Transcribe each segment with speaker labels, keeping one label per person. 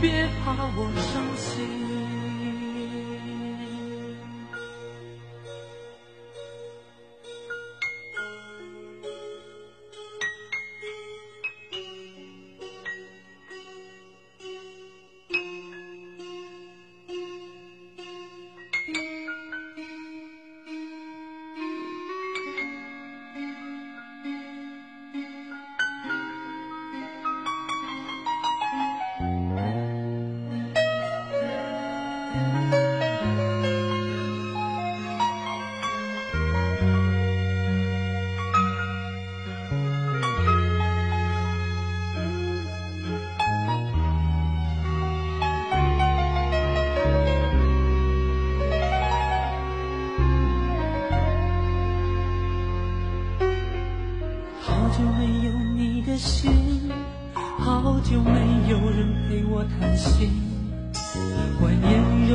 Speaker 1: 别怕我伤心。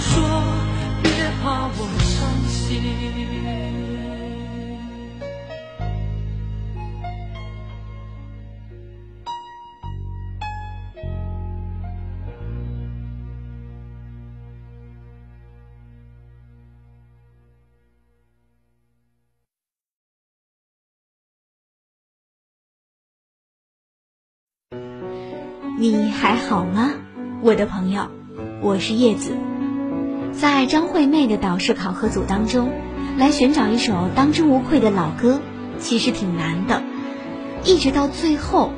Speaker 1: 说，别怕我伤心。你
Speaker 2: 还好吗，我的朋友？我是叶子。在张惠妹的导师考核组当中，来寻找一首当之无愧的老歌，其实挺难的。一直到最后，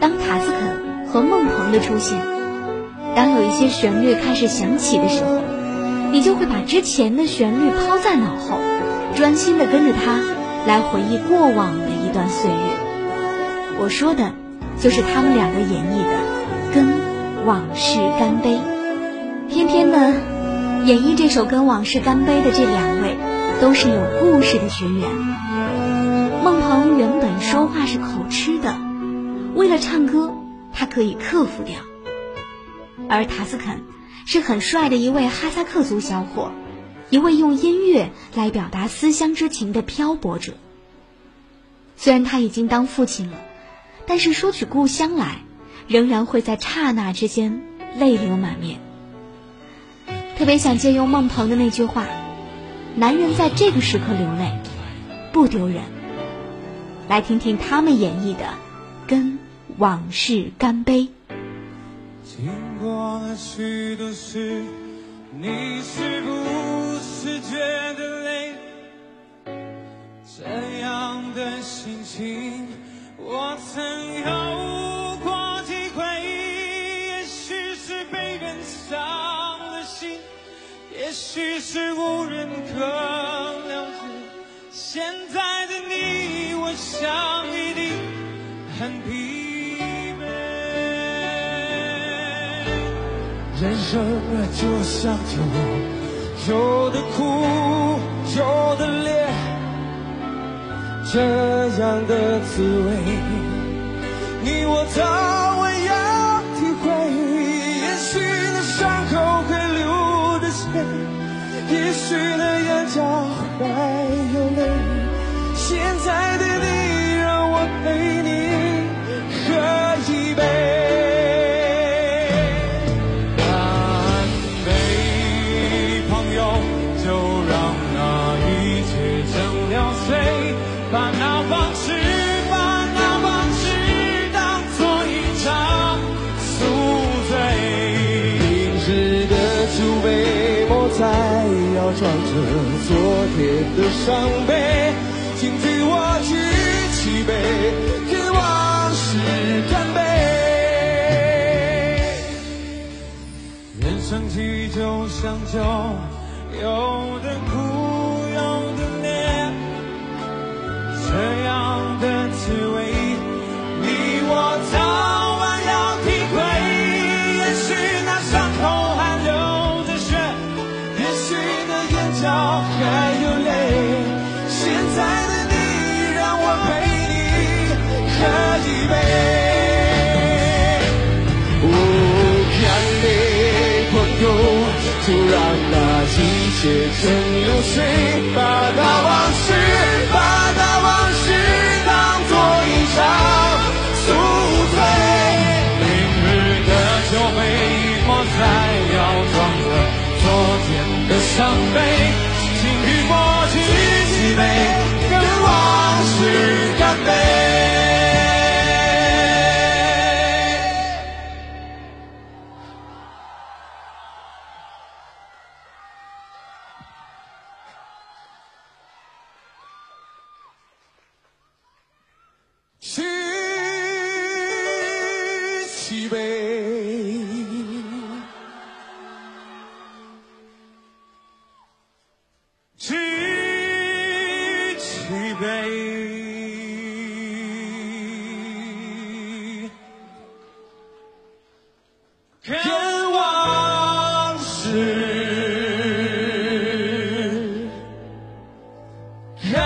Speaker 2: 当塔斯肯和孟鹏的出现，当有一些旋律开始响起的时候，你就会把之前的旋律抛在脑后，专心的跟着它来回忆过往的一段岁月。我说的。就是他们两个演绎的《跟往事干杯》，偏偏呢，演绎这首《跟往事干杯》的这两位，都是有故事的学员。孟鹏原本说话是口吃的，为了唱歌，他可以克服掉；而塔斯肯是很帅的一位哈萨克族小伙，一位用音乐来表达思乡之情的漂泊者。虽然他已经当父亲了，但是说起故乡来，仍然会在刹那之间泪流满面。特别想借用孟鹏的那句话：“男人在这个时刻流泪，不丢人。”来听听他们演绎的《跟往事干杯》。
Speaker 3: 经过了许多事，你是不是觉得累？这样的心情，我曾有过体会。也许是被人伤了心，也许是无人可了解。现在的你，我想一定很疲惫。人生啊，就像酒，有的苦，有的烈，这样的滋味，你我早装着昨天的伤悲，一切成流水，把那往事，把那往事当作一场宿醉。明日的酒杯，莫再要装着昨天的伤悲，请与我举起杯，跟往事干杯。
Speaker 2: 月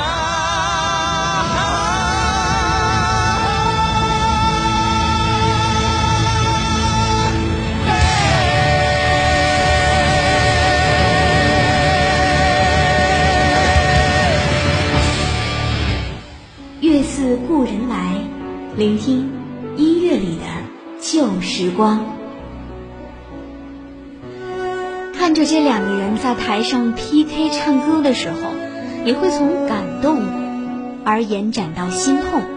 Speaker 2: 似故人来，聆听音乐里的旧时光。看着这两个人在台上 PK 唱歌的时候，也会从感动而延展到心痛。